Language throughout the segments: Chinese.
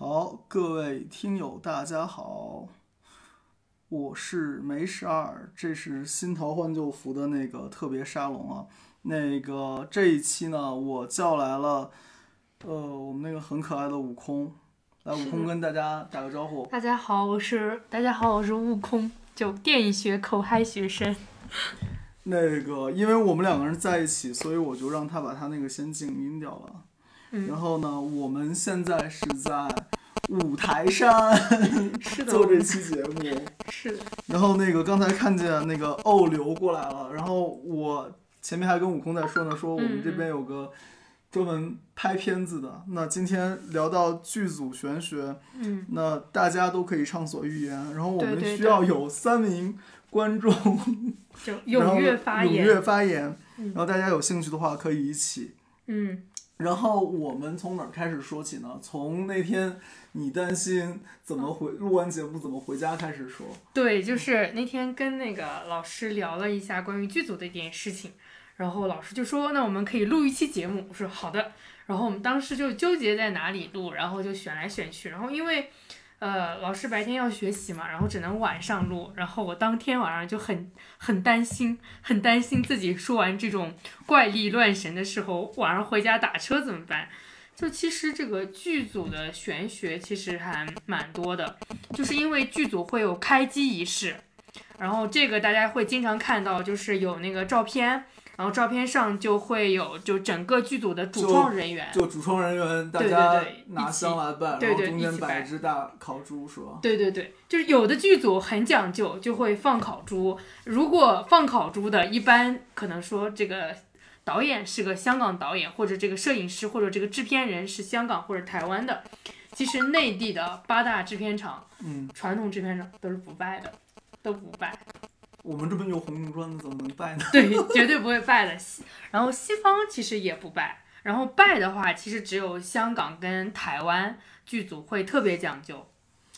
好，各位听友，大家好，我是梅十二，这是新桃换旧符的那个特别沙龙啊。那个这一期呢，我叫来了，呃，我们那个很可爱的悟空，来，悟空跟大家打个招呼。大家好，我是大家好，我是悟空，就电影学口嗨学生。那个，因为我们两个人在一起，所以我就让他把他那个先静音掉了。嗯然后呢，我们现在是在五台山 是的，做这期节目。是的，然后那个刚才看见那个欧流过来了，然后我前面还跟悟空在说呢，说我们这边有个专门拍片子的。那今天聊到剧组玄学，嗯，那大家都可以畅所欲言，然后我们需要有三名观众 踊跃发言。踊跃发言，嗯然后大家有兴趣的话可以一起。嗯，然后我们从哪儿开始说起呢？从那天你担心怎么回录完节目怎么回家开始说。对，就是那天跟那个老师聊了一下关于剧组的一点事情，然后老师就说，那我们可以录一期节目。我说好的。然后我们当时就纠结在哪里录，然后就选来选去，然后因为。呃，老师白天要学习嘛，然后只能晚上录。然后我当天晚上就很很担心，很担心自己说完这种怪力乱神的时候，晚上回家打车怎么办？就其实这个剧组的玄学其实还蛮多的，就是因为剧组会有开机仪式，然后这个大家会经常看到，就是有那个照片，然后照片上就会有就整个剧组的主创人员，就主创人员，大家对拿起香来拜，对对然后中间摆一只大烤猪，是吧？对对对，就是有的剧组很讲究，就会放烤猪。如果放烤猪的，一般可能说这个导演是个香港导演，或者这个摄影师或者这个制片人是香港或者台湾的。其实内地的八大制片厂、嗯，传统制片厂都是不拜的，都不拜。我们这边有红红砖的，怎么能拜呢？对，绝对不会拜的。西，然后西方其实也不拜，然后拜的话，其实只有香港跟台湾剧组会特别讲究。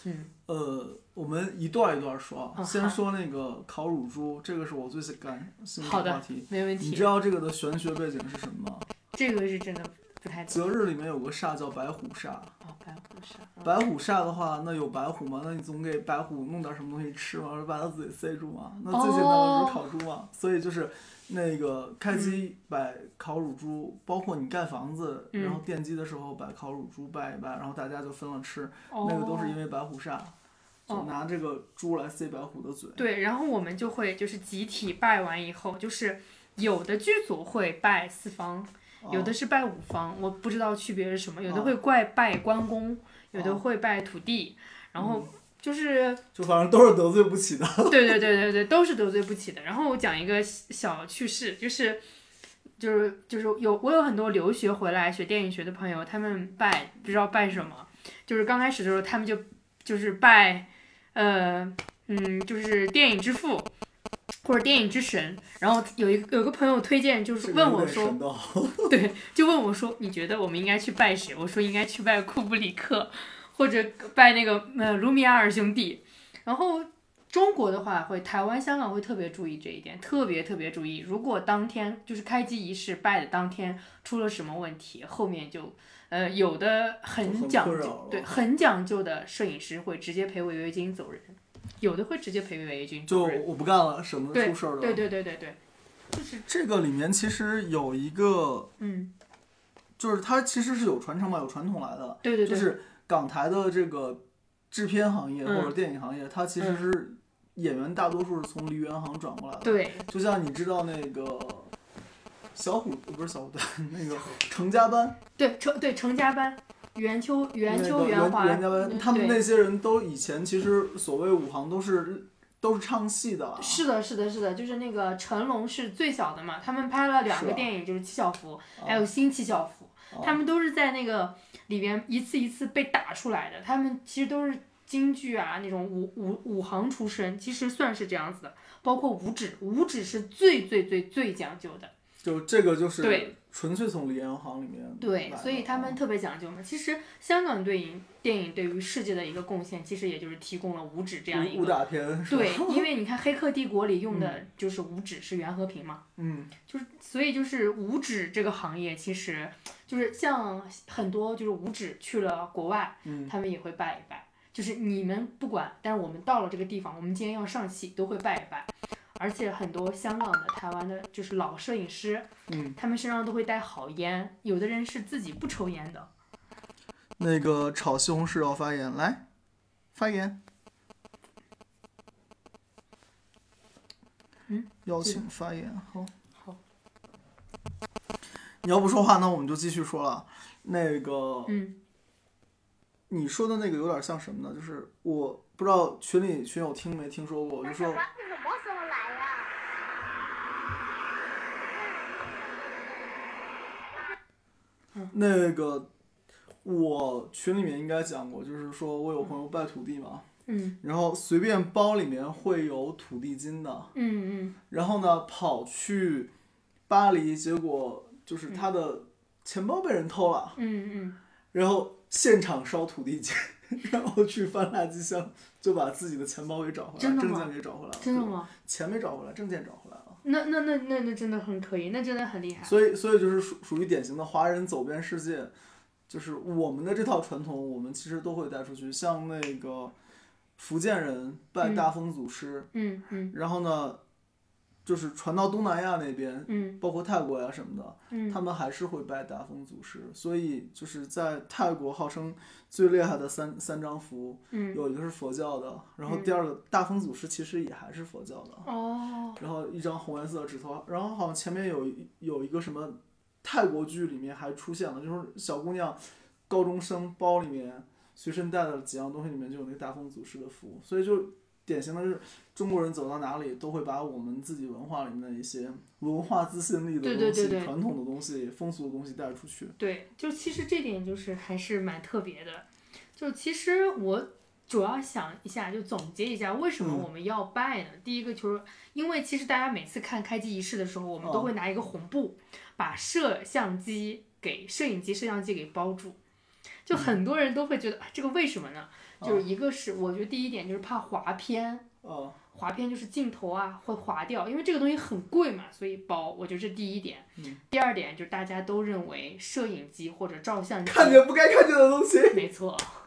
嗯，呃，我们一段一段说啊，哦先说那个烤乳猪，这个是我最感兴趣好的话题。没问题你知。道这个的玄学背景是什么吗？这个是真的不太懂。择日里面有个煞叫白虎煞，哦，白虎煞。嗯白虎煞的话，那有白虎吗？那你总给白虎弄点什么东西吃嘛，把它嘴塞住嘛。那最简单的就是烤猪嘛。所以就是那个开机摆烤乳猪，包括你盖房子，嗯然后奠基的时候摆烤乳猪拜一拜，然后大家就分了吃。哦、那个都是因为白虎煞，就哦拿这个猪来塞白虎的嘴。对，然后我们就会就是集体拜完以后，就是有的剧组会拜四方，有的是拜五方，我不知道区别是什么。有的哦会怪拜关公，有的哦会拜土地，然后嗯就是就反正都是得罪不起的。对对对对对，都是得罪不起的。然后我讲一个小趣事，就是就是就是有我有很多留学回来学电影学的朋友，他们拜不知道拜什么，就是刚开始的时候他们就就是拜呃嗯就是电影之父或者电影之神。然后有一个有个朋友推荐，就是问我说，对，就问我说，你觉得我们应该去拜谁？我说应该去拜库布里克，或者拜那个呃卢米埃尔兄弟。然后中国的话会，台湾、香港会特别注意这一点，特别特别注意。如果当天就是开机仪式拜的当天出了什么问题，后面就呃有的很很讲究，了对，很讲究的摄影师会直接赔违约金走人，有的会直接赔违约金就。我不干了，省得出事儿了。对对对对对，就是这个里面其实有一个，嗯，就是它其实是有传承嘛，有传统来的。对对对，就是港台的这个制片行业嗯或者电影行业，它其实是演员大多数是从梨园行转过来的。对就像你知道那个小虎不是小虎队，那个成家班，对成对成家班，袁秋袁秋那个袁华，他们那些人都以前其实所谓武行都是都是唱戏的啊。是的，是的，是的，就是那个成龙是最小的嘛，他们拍了两个电影，就是七小福，哦还有新七小福，哦他们都是在那个里边一次一次被打出来的，他们其实都是京剧啊那种武武武行出身，其实算是这样子的，包括五指，五指是最最最最讲究的，就这个就是对纯粹从梨园行里面对，所以他们特别讲究嘛。其实香港对影电影对于世界的一个贡献，其实也就是提供了五指这样一个。武武打片是吧？对，因 为你看《黑客帝国》里用的就是五指是袁和平嘛，嗯就是所以就是五指这个行业，其实就是像很多就是五指去了国外，嗯他们也会拜一拜。就是你们不管，但是我们到了这个地方，我们今天要上戏，都会拜一拜。而且很多香港的、台湾的，就是老摄影师，嗯，他们身上都会带好烟，有的人是自己不抽烟的。那个炒西红柿要发言，来发言。嗯，邀请发言，好。好。你要不说话，那我们就继续说了。那个，嗯，你说的那个有点像什么呢？就是我不知道群里群友听没听说过，我就说什么时候来呀？那个，我群里面应该讲过，就是说我有朋友拜土地嘛，嗯。然后随便包里面会有土地金的，嗯嗯。然后呢跑去巴黎，结果就是他的钱包被人偷了，嗯嗯。然后现场烧土地金，然后去翻垃圾箱，就把自己的钱包给找回来，证件给找回来了，嗯，真的？吗？钱没找回来，证件找回来了。那那那那那真的很可以，那真的很厉害。所以，所以就是属属于典型的华人走遍世界，就是我们的这套传统，我们其实都会带出去。像那个福建人拜嗯大风祖师，嗯嗯然后呢，就是传到东南亚那边，嗯包括泰国呀什么的，嗯他们还是会拜大风祖师。所以就是在泰国号称最厉害的三三张符，嗯，有一个是佛教的，然后第二个大风祖师其实也还是佛教的。哦，然后一张红颜色的纸头，然后好像前面有有一个什么泰国剧里面还出现了，就是小姑娘高中生包里面随身带的几样东西里面就有那个大风祖师的符，所以就典型的是中国人走到哪里都会把我们自己文化里面的一些文化自信力的对东西、对对对传统的东西、风俗的东西带出去。对，就其实这点就是还是蛮特别的。就其实我主要想一下，就总结一下为什么嗯我们要拜呢？第一个就是因为其实大家每次看开机仪式的时候，我们都哦会拿一个红布把摄像机给摄影机、摄像机给包住。就很多人都会觉得、啊这个为什么呢？就是一个是我觉得第一点就是怕划片，啊，划片就是镜头啊会划掉，因为这个东西很贵嘛，所以包，我觉得这是第一点。嗯第二点就是大家都认为摄影机或者照相机，看见不该看见的东西。没错，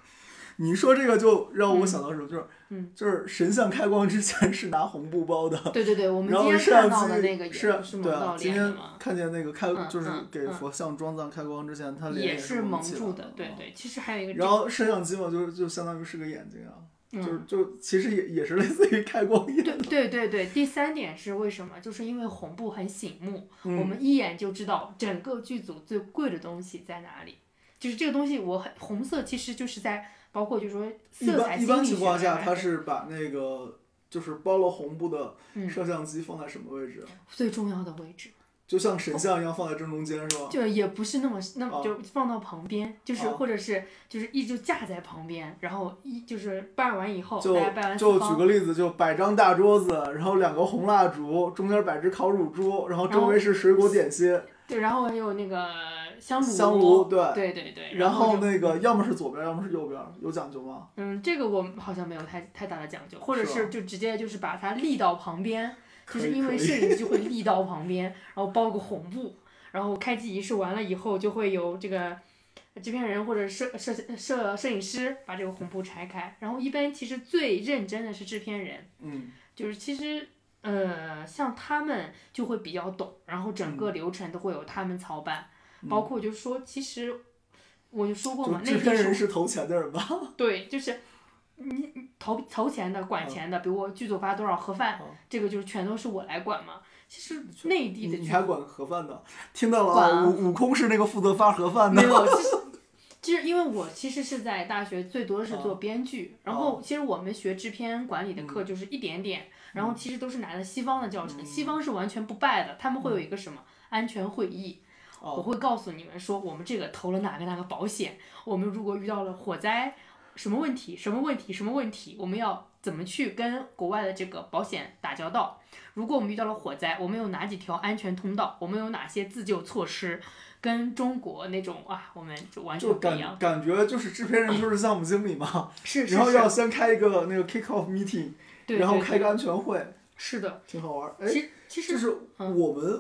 你说这个就让我想到什么，就是嗯就是神像开光之前是拿红布包的。对对对，我们然今天看后摄像机到的那个也是对啊，今天看见那个开嗯就是给佛像装藏开光之前，他脸也是蒙住的，对啊对。其实还有一个然后摄像机嘛，就就相当于是个眼睛啊，就是嗯，就其实也也是类似于开光一样。对对对对，第三点是为什么？就是因为红布很醒目，嗯我们一眼就知道整个剧组最贵的东西在哪里。就是这个东西，我很红色，其实就是在包括就是说一色彩般一般情况下，来他是把那个就是包了红布的嗯摄像机放在什么位置啊？最重要的位置。就像神像一样放在正中间是吧？就也不是那么那么哦就放到旁边，就是哦或者是就是一直架在旁边，然后一就是拜完以后，就就举，个例子，就摆张大桌子，然后两个红蜡烛，中间摆只烤乳猪，然后周围是水果点心，对，然后还有那个香炉，香炉对对对对，然后那个要么是左边，要么是右边，有讲究吗？嗯，这个我好像没有太太大的讲究，或者是就直接就是把它立到旁边，就是因为摄影机会 立到旁边，然后包个红布，然后开机仪式完了以后，就会有这个制片人或者摄摄摄摄影师把这个红布拆开，然后一般其实最认真的是制片人，嗯。就是其实呃像他们就会比较懂，然后整嗯。个流程都会有他们操办，包括就是说其实我就说过嘛，那制片人是投钱的人吧？对，就是你你投投钱的、管钱的，比如我剧组发多少盒饭，嗯这个就是全都是我来管嘛。其实内地的你你还管盒饭呢？听到了管啊啊，悟悟空是那个负责发盒饭的没。有，其实其实因为我其实是在大学最多的是哦做编剧，然后其实我们学制片管理的课就是一点点，然后其实都是拿的西方的教程，西方是完全不败的，他们会有一个什么安全会议。我哦，会告诉你们说，我们这个投了哪个哪个保险，我们如果遇到了火灾，什么问题，什么问题，什么问题，我们要怎么去跟国外的这个保险打交道。如果我们遇到了火灾，我们有哪几条安全通道？我们有哪些自救措施？跟中国那种啊，我们就完全不一样感。感觉就是制片人就是项目经理嘛，是是然后要，先开一个那个 kick off meeting，对然后开个安全会，是的。挺好玩其其实就是嗯我们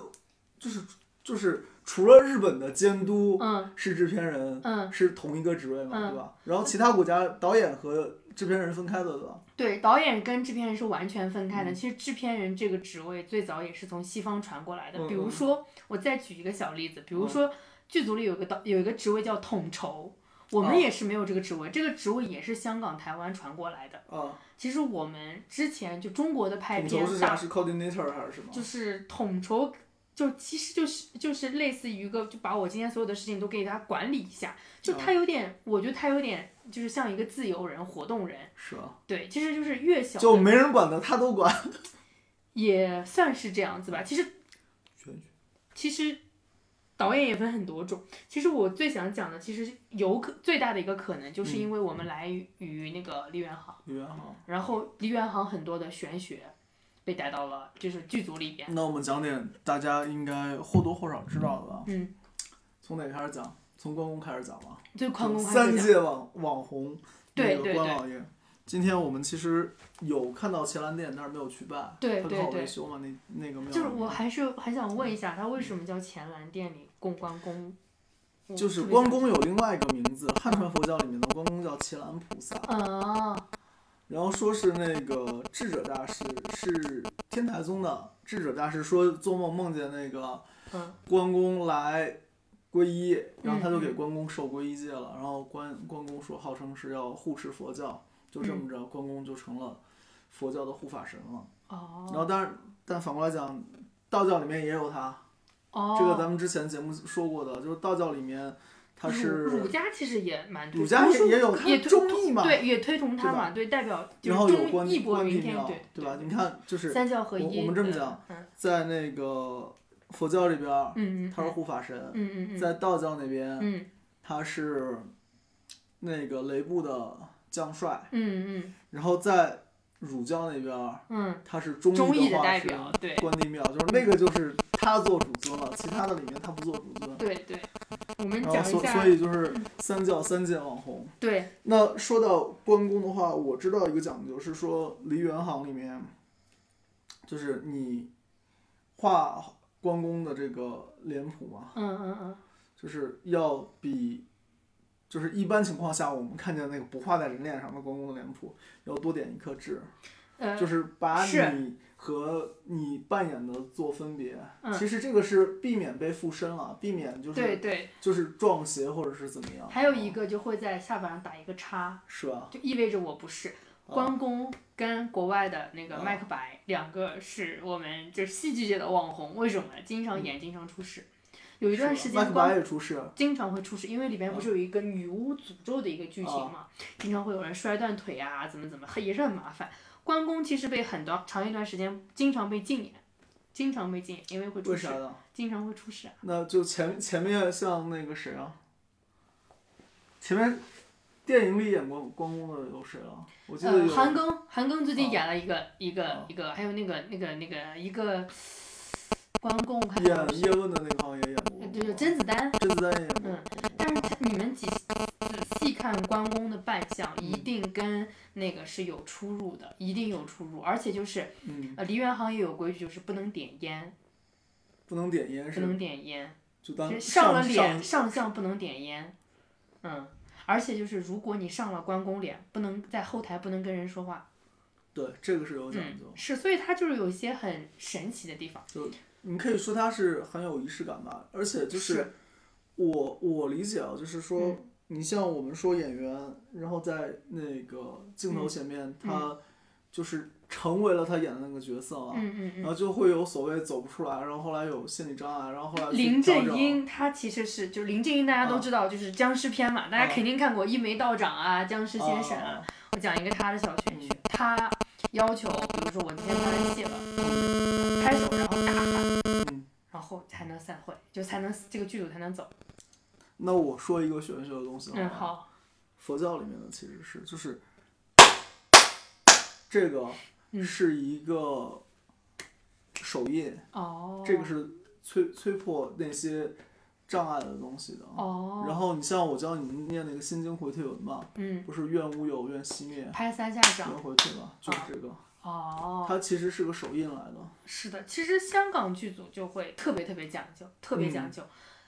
就是就是除了日本的监督嗯是制片人，嗯，是同一个职位嘛，嗯对吧？然后其他国家导演和制片人分开的，对吧？对，导演跟制片人是完全分开的。嗯其实制片人这个职位最早也是从西方传过来的。嗯比如嗯说，我再举一个小例子，比如嗯说剧组里有个导有一个职位叫统筹，我们啊也是没有这个职位，这个职位也是香港、台湾传过来的。啊，其实我们之前就中国的拍统筹片大是啥？是 coordinator 还是什么？就是统筹，就其实就是就是类似于一个，就把我今天所有的事情都给他管理一下，就啊他有点，我觉得他有点就是像一个自由人、活动人，是啊，对，其实就是越小就没人管的他都管。也算是这样子吧。其实其实导演也分很多种。其实我最想讲的，其实有可最大的一个可能，就是因为我们来于那个梨园行，李元航，然后梨园行很多的玄学被带到了就是剧组里边。那我们讲点大家应该或多或少知道的吧？嗯，从哪开始讲？从关公开始讲吧。对关公开三届网网红那个对对对关老爷。今天我们其实有看到前蓝殿，但是没有去拜。对对对维修嘛，那那个庙。就是我还是很想问一下，他为什么叫乾蓝殿里供关公？就是关公有另外一个名字，汉传佛教里面的关公叫伽蓝菩萨，啊，然后说是那个智者大师是天台宗的智者大师说做梦梦见那个嗯。关公来皈依，然后他就给关公受皈依戒了，然后关关公说号称是要护持佛教，就这嗯。么着关公就成了佛教的护法神了。哦。然后但是，但反过来讲，道教里面也有他，哦，这个咱们之前节目说过的，就是道教里面他是儒儒家其实也蛮推儒家也也有他也推忠义嘛，对，也推崇他嘛，对，代表就然后是有关忠义薄关帝云天，庙对，吧？你看，就是三教合我一。我们这么嗯讲，嗯在那个佛教里边，他是护法神；嗯嗯嗯，在道教那边，嗯他是那个雷部的将帅；嗯嗯然后在儒教那边，嗯他是忠忠义的代表，对关帝庙，就是那个就是他做主尊了，其他的里面他不做主尊。对对，我们讲一下所所，以就是三教三界网红。对，那说到关公的话，我知道一个讲究是说梨园行里面，就是你画关公的这个脸谱嘛，嗯嗯嗯，就是要比，就是一般情况下我们看见那个不画在人脸上的关公的脸谱，要多点一颗痣，呃，就是把你和你扮演的做分别。嗯其实这个是避免被附身了，避免就是对对，就是撞邪或者是怎么样。还有一个就会在下巴上打一个叉，是吧？就意味着我不是。关公跟国外的那个啊麦克白两个是我们就是戏剧界的网红，为什么？经常演，经常出事。有一段时麦克间关白也出事，经常会出事，因为里边不啊是有一个女巫诅咒的一个剧情嘛，经常会有人摔断腿啊，怎么怎么，也是很麻烦。关公其实被很多长一段时间经常被禁演，经常被禁演，因为会出事？经常会出事啊。那就前前面像那个谁啊，前面电影里演过关公的有谁啊？我记得呃，有韩庚，韩庚最近啊演了一个、一个、啊一个，还有那个那个那个一个关公，演叶问的那个好像也演过，呃就是甄子丹。甄子丹也演过。你们仔仔细看关公的扮相，一定跟那个是有出入的，一定有出入。而且就是嗯，呃，梨园行也有规矩，就是不能点烟，不能点烟是，不能点烟，就当就是上了脸上上相不能点烟。嗯，而且就是如果你上了关公脸，不能在后台不能跟人说话。对，这个是有讲嗯究，。是，所以它就是有一些很神奇的地方。就你可以说它是很有仪式感吧，而且就是是我我理解啊，就是说嗯。你像我们说演员，然后在那个镜头前面，他就是成为了他演的那个角色啊。然后就会有所谓走不出来，然后后来有心理障碍，然后后来林正英他其实是就是林正英，大家都啊知道，就是僵尸片嘛，大家啊肯定看过《一眉道长》啊，《僵尸先生》啊啊。我讲一个他的小玄学，他要求，比如说我今天拍完戏了，拍手然后大喊，嗯然后才能散会，就才能这个剧组才能走。那我说一个玄学的东西嗯，好，佛教里面的其实是就是这个嗯是一个手印，哦，这个是催催破那些障碍的东西的。哦，然后你像我教你们念那个心经回退文嘛，嗯，不是愿无有，愿熄灭，拍三下愿掌，回退嘛，就是这个。哦，它其实是个手印来的。是的，其实香港剧组就会特别特别讲究，特别嗯讲究。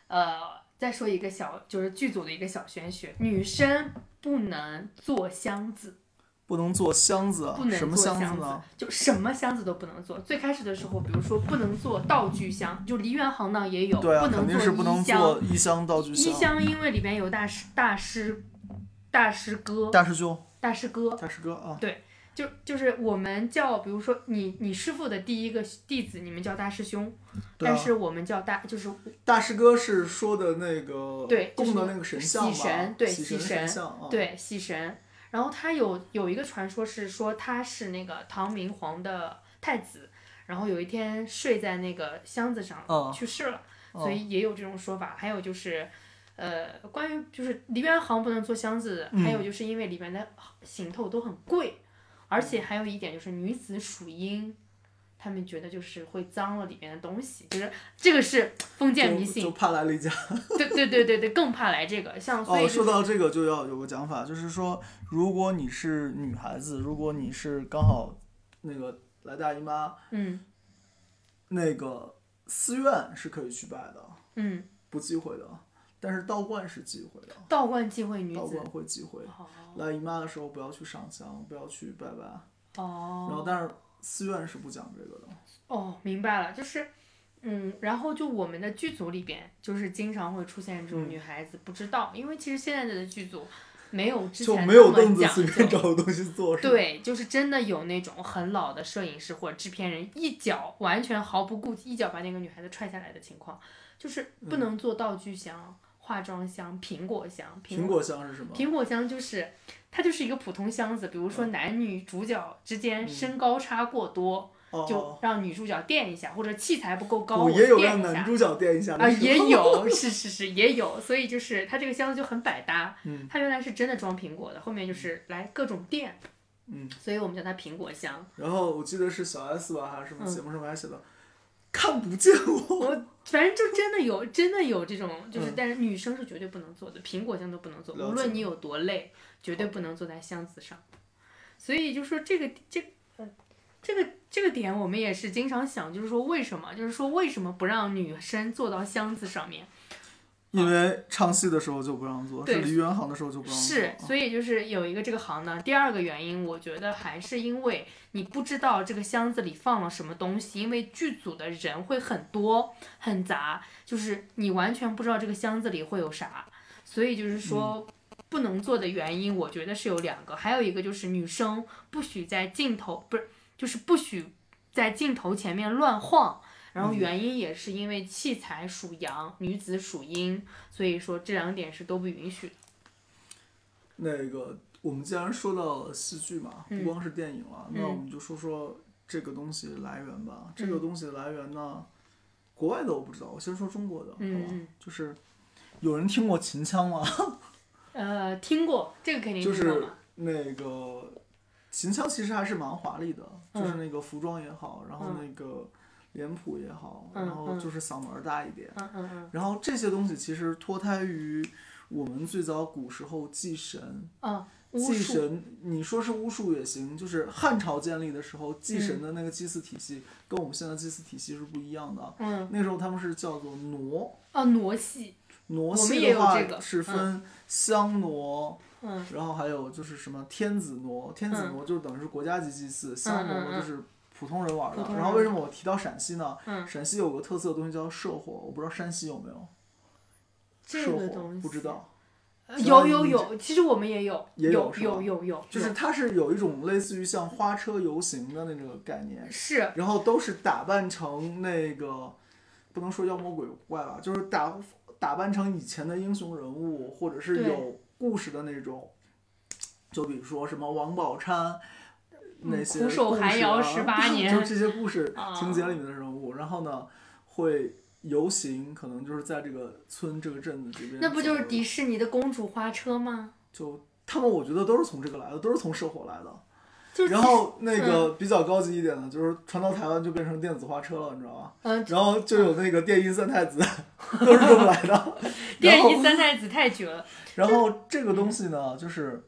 呃，再说一个小，就是剧组的一个小玄学，女生不能做箱子，不能做箱子啊不，能什么做箱箱子呢？就什么箱子都不能做。最开始的时候，比如说不能做道具箱，就梨园行当也有，对啊，不能肯定是不能。做衣箱、道具箱衣箱。箱因为里边有大师大师大师哥大师兄，大师哥，大师哥啊，就就是我们叫，比如说你你师傅的第一个弟子，你们叫大师兄，啊但是我们叫大就是大师哥是说的那个对供的那个神像吧？喜神对喜神。对喜神。然后他有有一个传说是说他是那个唐明皇的太子，然后有一天睡在那个箱子上嗯去世了，嗯所以也有这种说法。还有就是。呃，关于就是梨园行不能做箱子，嗯还有就是因为里面的行头都很贵，而且还有一点就是女子属阴，他们觉得就是会脏了里面的东西，就是这个是封建迷信就就，怕来例假。对对对对对，更怕来这个，像所以哦，就是说到这个就要有个讲法，就是说，如果你是女孩子，如果你是刚好那个来大姨妈，嗯那个寺院是可以去拜的，嗯，不忌讳的。但是道观是忌讳的，道观忌讳女子道观，会忌讳。哦来姨妈的时候不要去上香，不要去拜拜。哦然后，哦但是寺院是不讲这个的。哦，明白了，就是。嗯，然后就我们的剧组里边，就是经常会出现这种嗯女孩子不知道，因为其实现在的剧组没有之就前没有凳子随便找个东西坐？对，就是真的有那种很老的摄影师或者制片人，一脚完全毫不顾忌，一脚把那个女孩子踹下来的情况，就是不能做道具箱、化妆箱、苹果箱。苹果箱是什么？苹果箱就是它就是一个普通箱子，比如说男女主角之间身高差过多，就哦，让女主角垫一下，或者器材不够高，我也有让垫一下。男主角垫一下啊，也有，是是是，也有，所以就是它这个箱子就很百搭。嗯它原来是真的装苹果的，后面就是来各种垫，嗯，所以我们叫它苹果箱。然后我记得是小 S 吧，还是什么嗯节目上面还写的，看不见我。我反正就真的有，真的有这种，就是嗯但是女生是绝对不能坐的，苹果箱都不能坐，无论你有多累，绝对不能坐在箱子上。所以就说这个这呃这个这个点，我们也是经常想，就是说为什么，就是说为什么不让女生坐到箱子上面？因为唱戏的时候就不让做，是梨园行的时候就不让做。是，所以就是有一个这个行呢。第二个原因，我觉得还是因为你不知道这个箱子里放了什么东西，因为剧组的人会很多很杂，就是你完全不知道这个箱子里会有啥，所以就是说。不能做的原因，我觉得是有两个，还有一个就是女生不许在镜头，不是，就是不许在镜头前面乱晃。然后原因也是因为器材属阳，女子属阴，所以说这两点是都不允许的。那个，我们既然说到了戏剧嘛，嗯不光是电影了，那嗯我们就说说这个东西来源吧。这嗯个东西的来源呢，国外的我不知道，我先说中国的，好吧？就是有人听过秦腔吗？呃，听过这个肯定就是听过嘛。那个秦腔其实还是蛮华丽的，嗯就是那个服装也好，然后那个脸谱也好，嗯然后就是嗓门儿大一点，然后这些东西其实脱胎于我们最早古时候祭神。祭。神，你说是巫术也行，就是汉朝建立的时候，祭神的那个祭祀体系跟我们现在祭祀体系是不一样的。嗯，那时候他们是叫做傩，啊，傩戏。傩戏的话是分香傩，嗯然后还有就是什么天子傩，天子傩就等于是国家级祭祀，香傩嗯嗯呢就是普通人玩的。然后为什么我提到陕西呢？嗯陕西有个特色的东西叫社火，我不知道山西有没有。这社火个东西不知。道，有有有，其实我们也有。有也有有有有，就是它是有一种类似于像花车游行的那个概念。是然后都是打扮成那个，不能说妖魔鬼怪吧，就是打打扮成以前的英雄人物，或者是有故事的那种，就比如说什么王宝钏。那些嗯苦守故事寒窑啊18 年就这些故事 啊情节里面的人物，然后呢，会游行，可能就是在这个村这个镇子这边。那不就是迪士尼的公主花车吗？就他们，我觉得都是从这个来的，都是从社火来的。然后那个比较高级一点的，就是传到台湾就变成电子花车了，你知道吗？嗯，然后就有那个电音三太子，都是这么来的。然电后音三太子太绝了。然后这个东西呢，就是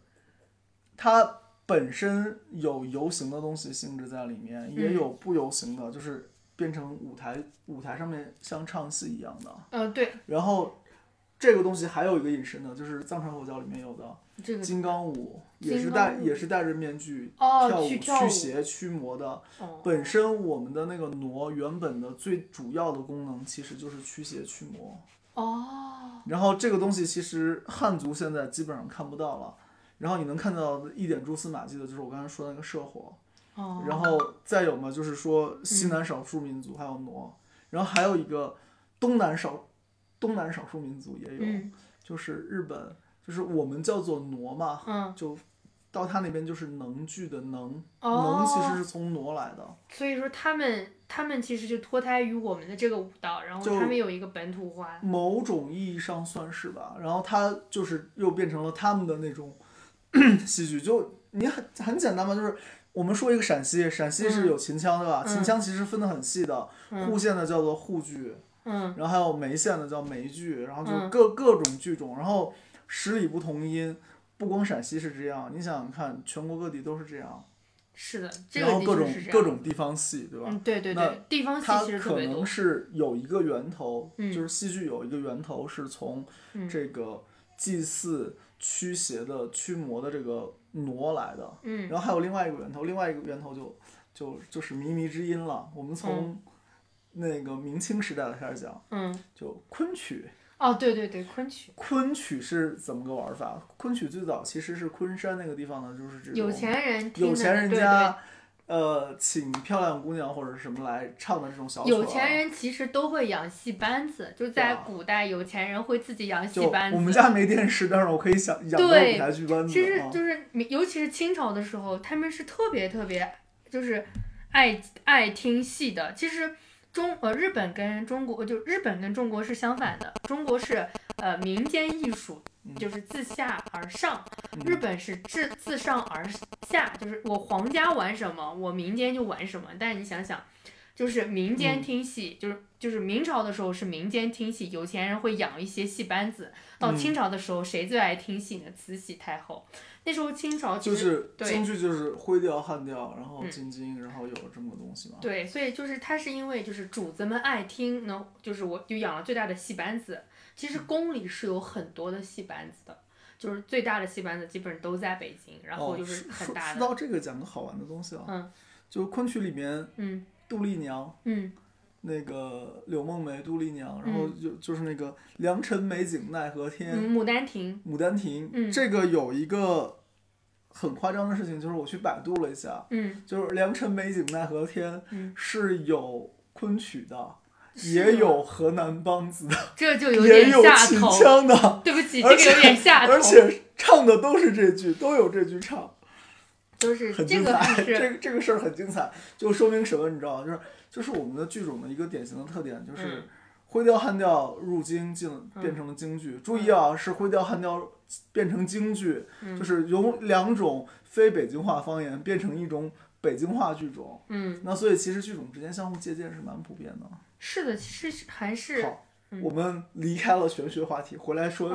它本身有游行的东西性质在里面，也嗯有不游行的，就是变成舞台舞台上面像唱戏一样的。嗯，对，然后这个东西还有一个隐身的，就是藏传佛教里面有的这个金刚舞，也是戴也是戴着面具哦跳舞去跳舞驱邪驱魔的。哦，本身我们的那个傩原本的最主要的功能其实就是驱邪驱魔。哦，然后这个东西其实汉族现在基本上看不到了，然后你能看到的一点蛛丝马迹的就是我刚才说的那个社火，哦，然后再有嘛就是说西南少数民族还有挪，然后还有一个东南少东南少数民族也有，嗯就是日本，就是我们叫做挪嘛，嗯，就到他那边就是能剧的能，哦能其实是从挪来的，所以说他们他们其实就脱胎于我们的这个舞蹈，然后他们有一个本土化。某种意义上算是吧。然后他就是又变成了他们的那种 戏剧，就你很很简单嘛，就是我们说一个陕西，陕西是有秦腔对吧？嗯秦腔其实分得很细的，户县的叫做沪剧，嗯然后还有梅县的叫梅剧，然后就各、各种剧种，然后十里不同音。不光陕西是这样，你想想看，全国各地都是这样，是的，这然后各种。各种地方戏，对吧？嗯，对对那对，地方戏它其实特可别多能。是有一个源头，嗯就是戏剧有一个源头是从嗯这个祭祀驱邪的驱魔的这个挪来的，嗯然后还有另外一个源头，另外一个源头就就就是靡靡之音了。我们从那个明清时代的开始讲，嗯，就昆曲，哦，对对对，昆曲，昆曲是怎么个玩法？昆曲最早其实是昆山那个地方的，就是这种有钱人，有钱人对家。呃，请漂亮姑娘或者是什么来唱的这种小有钱人其实都会养戏班子，就在古代，有钱人会自己养戏班子。我们家没电视，但是我可以想养个舞台剧班子。其实啊就是，尤其是清朝的时候，他们是特别特别，就是爱爱听戏的。其实中呃日本跟中国就日本跟中国是相反的，中国是呃民间艺术，就是自下而上，日本是自自上而下，就是我皇家玩什么，我民间就玩什么。但是你想想。就是民间听戏，就是就是明朝的时候是民间听戏，有钱人会养一些戏班子。到嗯清朝的时候，谁最爱听戏呢？慈禧太后。那时候清朝就是京剧就是徽调汉调，然后嗯京津，然后有这么个东西嘛。对，所以就是它是因为就是主子们爱听呢，就是我就养了最大的戏班子。其实宫里是有很多的戏班子的，就是最大的戏班子基本上都在北京，然后哦，就是很大的。说到这个，讲个好玩的东西啊，嗯就昆曲里面嗯杜丽娘，嗯那个柳梦梅、杜丽娘，然后就就是那个良辰美景奈何天，嗯，《牡丹亭》牡丹亭，嗯这个有一个很夸张的事情，就是我去百度了一下，嗯，就是良辰美景奈何天嗯是有昆曲的，也有河南梆子的，这就有也有点下秦头。腔的，对不起，这个有点下头。而且唱的都是这句，都有这句唱，都是这很精彩。个是这个这个事儿很精彩，就说明什么？你知道吗？就是就是我们的剧种的一个典型的特点，就是嗯徽调汉调入京进变成了京剧。注意啊，是徽调汉调变成京剧，嗯就是由两种非北京话方言变成一种北京话剧种。嗯，那所以其实剧种之间相互借鉴是蛮普遍的。是的，其实还是好，嗯我们离开了玄学话题，回来说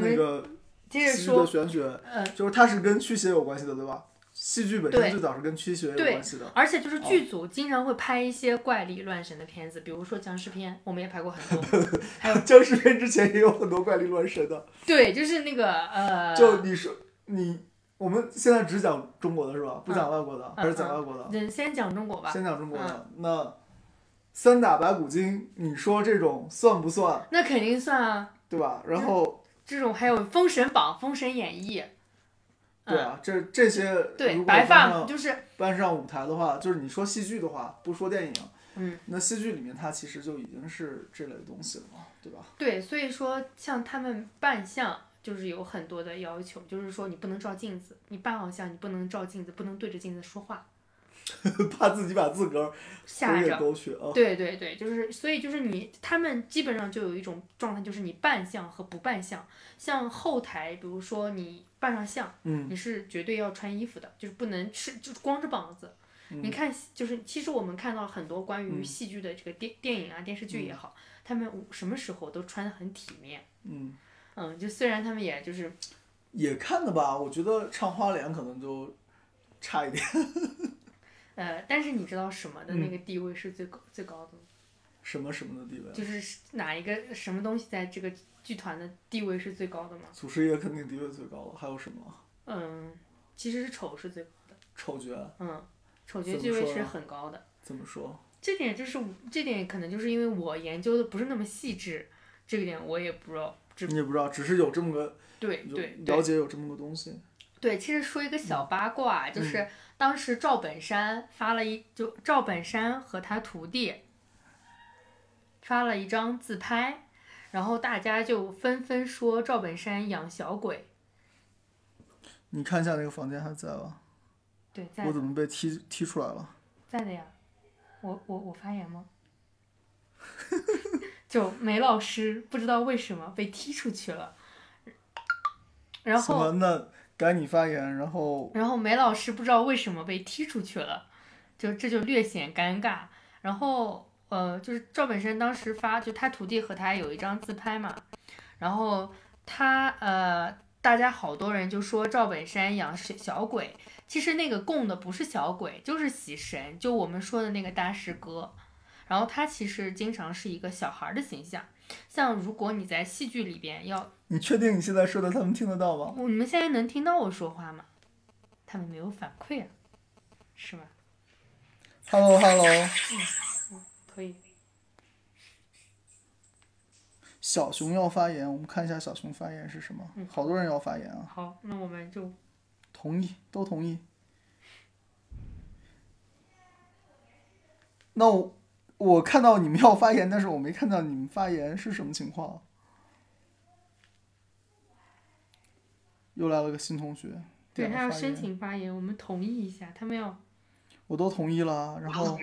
那个接着戏剧的说，玄学，呃，就是它是跟驱邪有关系的，对吧？戏剧本身最早是跟驱邪有关系的。而且就是剧组经常会拍一些怪力乱神的片子，比如说僵尸片，我们也拍过很多。还有僵尸片之前也有很多怪力乱神的。对，就是那个呃，就你说你，我们现在只讲中国的是吧？不讲外国的，还是讲外国的？嗯，先讲中国吧。先讲中国的。那三打白骨精，你说这种算不算？那肯定算啊，对吧？然后，这种还有《封神榜》《封神演义》。对啊，这这些嗯对，白发就是搬上舞台的话，就是你说戏剧的话，不说电影，嗯，那戏剧里面它其实就已经是这类东西了嘛，对吧？对，所以说像他们扮相就是有很多的要求，就是说你不能照镜子，你扮好像你不能照镜子，不能对着镜子说话。怕自己把自个儿吓着。对对对，就是所以就是你他们基本上就有一种状态，就是你扮相和不扮相。像后台，比如说你扮上相，嗯你是绝对要穿衣服的，就是不能是就是光着膀子。嗯你看，就是其实我们看到很多关于嗯戏剧的这个电电影啊、电视剧也好，他们什么时候都穿的很体面。嗯，嗯，就虽然他们也就是也看的吧，我觉得唱花脸可能就差一点。呃，但是你知道什么的那嗯个地位是最高、最高的吗？什么什么的地位啊？就是哪一个什么东西在这个剧团的地位是最高的吗？祖师爷肯定地位最高了，还有什么？嗯，其实是丑是最高的。丑角嗯，丑角地位是很高的。怎么说？这点就是这点可能就是因为我研究的不是那么细致，这个点我也不知道。你也不知道，只是有这么个对对了解有这么个东西。对，其实说一个小八卦，嗯就是当时赵本山发了一，就赵本山和他徒弟发了一张自拍，然后大家就纷纷说赵本山养小鬼。你看一下那个房间还在吧？对，在我怎么被踢踢出来了？在的呀，我我我发言吗？就梅老师不知道为什么被踢出去了，然什后么？那该你发言，然后然后梅老师不知道为什么被踢出去了，就这就略显尴尬。然后呃，就是赵本山当时发，就他徒弟和他有一张自拍嘛，然后他呃，大家好多人就说赵本山养小小鬼，其实那个供的不是小鬼，就是喜神，就我们说的那个大师哥。然后他其实经常是一个小孩儿的形象，像如果你在戏剧里边要，你确定你现在说的他们听得到吗？你们现在能听到我说话吗？他们没有反馈啊，是吧？Hello Hello，可以。小熊要发言，我们看一下小熊发言是什么。嗯好多人要发言啊，好，那我们就同意，都同意。那我我看到你们要发言，但是我没看到你们发言是什么情况。又来了个新同学，对他要申请发言，我们同意一下，他们要我都同意了，然后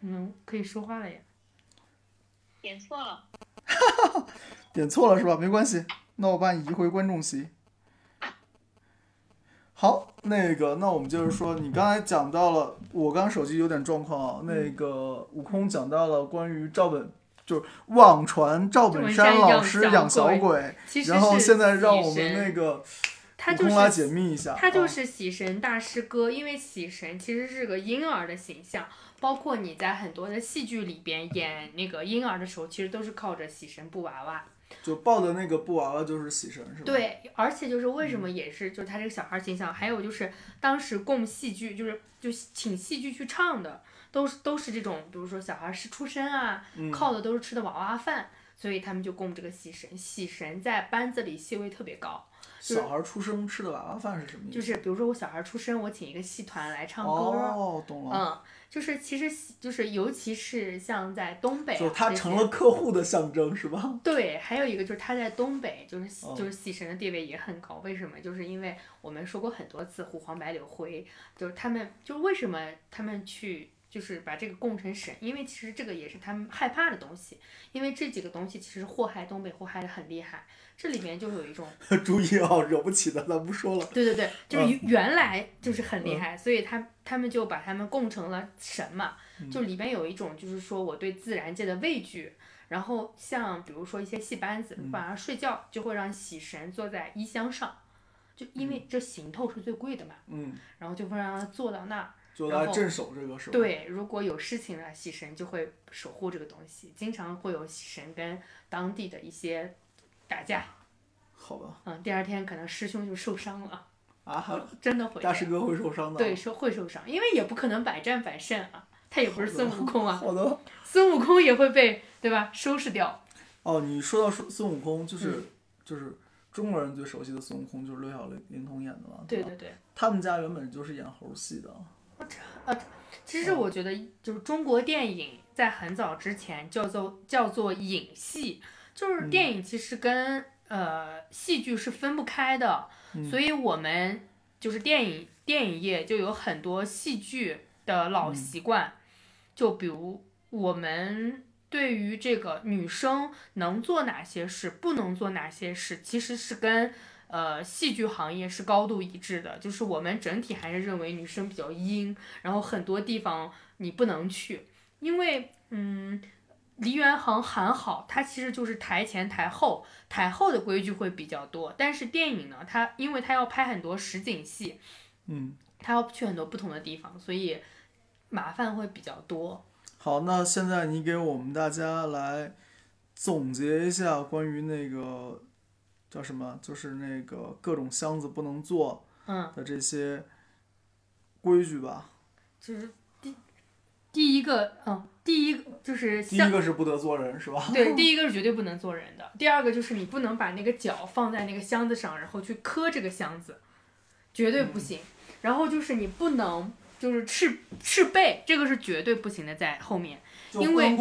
嗯可以说话了呀。点错了，点错了是吧？没关系，那我把你移回观众席。好，那个，那我们就是说，你刚才讲到了，我刚刚手机有点状况啊。那个悟空讲到了关于赵本，就是网传赵本山老师养小鬼，然后现在让我们那个他就悟空来是解密一下。他就啊是喜神大师哥，因为喜神其实是个婴儿的形象，包括你在很多的戏剧里边演那个婴儿的时候，其实都是靠着喜神布娃娃。就抱的那个布娃娃就是喜神是吧？，对，而且就是为嗯什么也是，就是他这个小孩形象，还有就是当时供戏剧，就是就请戏剧去唱的，都是都是这种，比如说小孩是出生啊，嗯靠的都是吃的娃娃饭，所以他们就供这个喜神。喜神在班子里戏位特别高，小孩出生吃的娃娃饭是什么意思？就是比如说我小孩出生，我请一个戏团来唱歌，哦，懂了，嗯，就是其实就是尤其是像在东北、啊，就他成了客户的象征是吧？对，还有一个就是他在东北，就是就是喜神的地位也很高。为什么？就是因为我们说过很多次虎黄白柳灰，就是他们就是为什么他们去就是把这个供成神？因为其实这个也是他们害怕的东西，因为这几个东西其实祸害东北祸害的很厉害。这里面就有一种 注意啊，惹不起的咱不说了。对对对，就是嗯原来就是很厉害，所以他他们就把他们供成了神嘛。嗯就里边有一种就是说我对自然界的畏惧，然后像比如说一些戏班子嗯晚上睡觉就会让喜神坐在衣箱上，就因为这行头是最贵的嘛，嗯，然后就会让他坐到那儿。就然后来镇守这个是吧？，对，如果有事情了，喜神就会守护这个东西，经常会有喜神跟当地的一些打架，好吧。嗯，第二天可能师兄就受伤了，啊，还真的会。大师哥会受伤的。对，是会受伤，因为也不可能百战百胜啊，他也不是孙悟空啊，好的。孙悟空也会被对吧收拾掉。哦，你说到孙孙悟空，就是、嗯就是中国人最熟悉的孙悟空，就是刘小玲玲童演的嘛。对对对，他们家原本就是演猴戏的。啊其实我觉得就是中国电影在很早之前叫做叫做影戏，就是电影其实跟、呃戏剧是分不开的，所以我们就是电影电影业就有很多戏剧的老嗯习惯，就比如我们对于这个女生能做哪些事，不能做哪些事，其实是跟呃戏剧行业是高度一致的。就是我们整体还是认为女生比较阴，然后很多地方你不能去，因为嗯。梨园行还好，它其实就是台前台后，台后的规矩会比较多。但是电影呢，它因为它要拍很多实景戏，嗯，它要去很多不同的地方，所以麻烦会比较多。好，那现在你给我们大家来总结一下关于那个叫什么，就是那个各种箱子不能做嗯，的这些规矩吧。就是第第一个，嗯，第一个就是第像一个是不得做人，是吧？对，第一个是绝对不能做人的，第二个就是你不能把那个脚放在那个箱子上，然后去磕这个箱子，绝对不行。然后就是你不能就是赤赤背，这个是绝对不行的，在后面。就因为？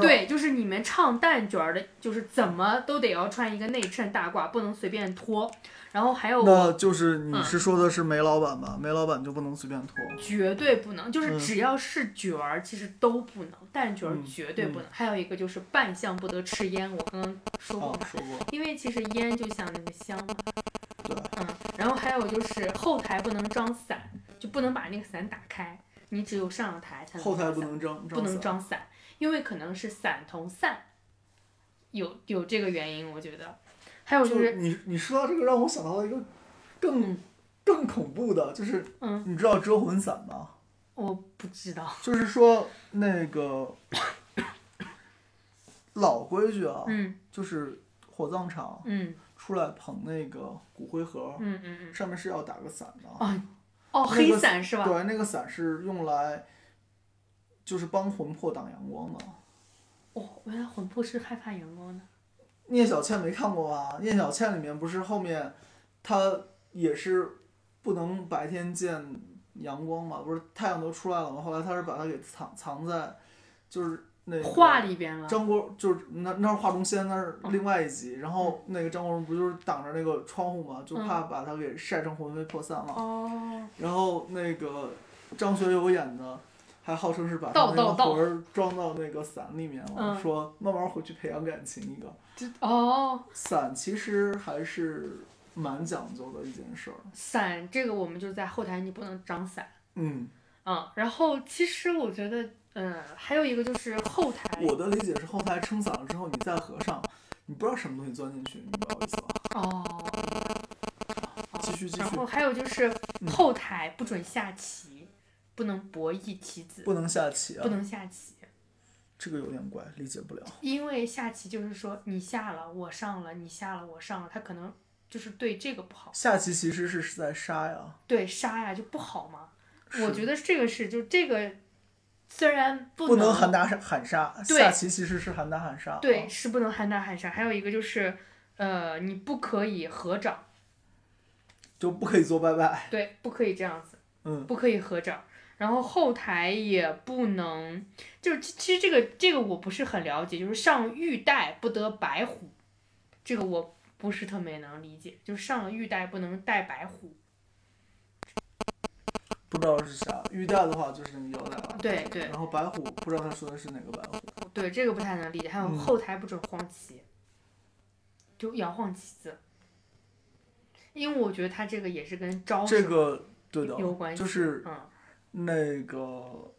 对，就是你们唱旦角儿的，就是怎么都得要穿一个内衬大褂，不能随便脱。然后还有那就是你嗯是说的是梅老板吧？梅老板就不能随便脱。绝对不能，就是嗯只要是角儿，其实都不能，旦角绝对不能。还有一个就是扮相不得吃烟，我刚刚说过说过，因为其实烟就像那个香嘛，对，嗯。然后还有就是后台不能张伞，就不能把那个伞打开，你只有上了台才能后台不能装，不能伞。张伞，因为可能是伞同散有有这个原因，我觉得。还有就就是你你说到这个，让我想到了一个更、嗯更恐怖的，就是嗯，你知道遮魂伞吗？我不知道，就是说那个老规矩啊，嗯就是火葬场嗯出来捧那个骨灰盒，嗯嗯嗯，上面是要打个伞的。哦哦，那黑个伞是吧？对，那个伞是用来就是帮魂魄挡阳光的。哦，原来魂魄是害怕阳光的。聂小倩没看过吧？聂小倩里面不是后面，她也是不能白天见阳光嘛，不是太阳都出来了嘛？后来她是把它给藏藏在，就是那个画里边了。张国就是那那是画中仙，那是哦另外一集。然后那个张国荣不就是挡着那个窗户嘛，就嗯怕把他给晒成魂飞魄散了。哦，然后那个张学友演的，还号称是把他那个魂儿装到那个伞里面了，嗯说慢慢回去培养感情一个。这哦，伞其实还是蛮讲究的一件事儿。伞这个我们就在后台，你不能张伞。嗯，嗯，然后其实我觉得，嗯，还有一个就是后台。我的理解是后台撑伞了之后，你再合上，你不知道什么东西钻进去，你明白我意思吧？哦。继续继续然后还有就是嗯后台不准下棋，不能博弈棋子，不能下棋啊不，能下棋，这个有点怪，理解不了。因为下棋就是说你下了我上了，你下了我上了，他可能就是对这个不好，下棋其实是在杀呀，对杀呀就不好嘛。我觉得这个是就这个虽然不不能喊打喊杀，对下棋其实是喊打喊杀。对，啊，是不能喊打喊杀。还有一个就是，呃，你不可以合掌，就不可以做拜拜。对，不可以这样子，嗯，不可以合掌。然后后台也不能，就是其其实这个这个我不是很了解，就是上玉带不得白虎，这个我不是特别能理解，就是上了玉带不能带白虎。不知道是啥。玉带的话就是那个腰带吧。对对然后白虎不知道他说的是哪个白虎。对，这个不太能理解。还有嗯后台不准晃旗，就摇晃旗子，因为我觉得他这个也是跟招这个对的有关，系，就是嗯。那个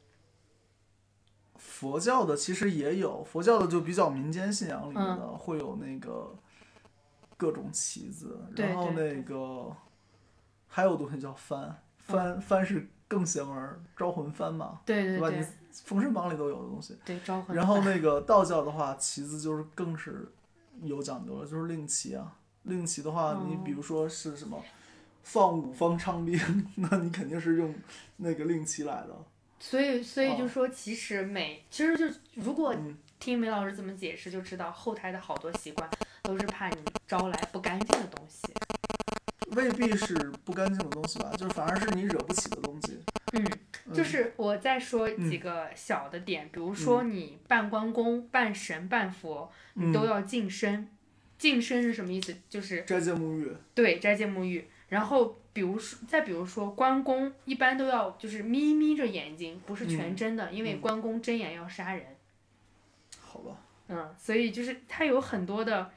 佛教的其实也有，佛教的就比较民间信仰里面的、会有那个各种旗子，然后那个还有东西叫幡，幡幡是更邪门儿，招魂幡嘛，吧？对对对你《封神榜》里都有的东西。对，招魂。然后那个道教的话，旗子就是更是有讲究了，就是令旗啊。令旗的话，你比如说是什么放五方昌兵，那你肯定是用那个令旗来的。所以所以哦就说，其实每其实就如果嗯听梅老师这么解释，就知道后台的好多习惯都是怕你招来不干净的东西。未必是不干净的东西吧，就是反而是你惹不起的东西。嗯，嗯就是我再说几个小的点，比如说你拜关公、拜神、拜佛，你都嗯要净身。净身是什么意思？就是斋戒沐浴，对斋戒沐浴。然后，比比如说，再比如说关公，一般都要就是眯眯着眼睛，不是全嗯睁的，因为嗯关公睁眼要杀人。好吧，嗯，所以就是他有很多的，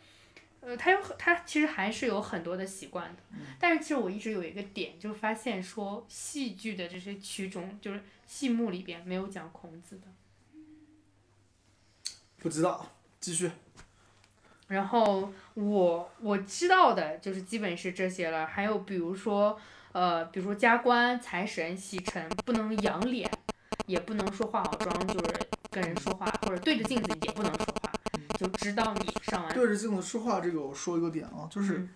呃，他有很他其实还是有很多的习惯的。但是其实我一直有一个点，就发现说戏剧的这些曲种，就是戏目里边没有讲孔子的。不知道，继续。然后我我知道的就是基本是这些了，还有比如说呃，比如说加官、财神、洗尘，不能仰脸，也不能说化好妆，就是跟人说话，或者对着镜子也不能说话，就知道你上完对着镜子说话，这个我说一个点啊，就是、嗯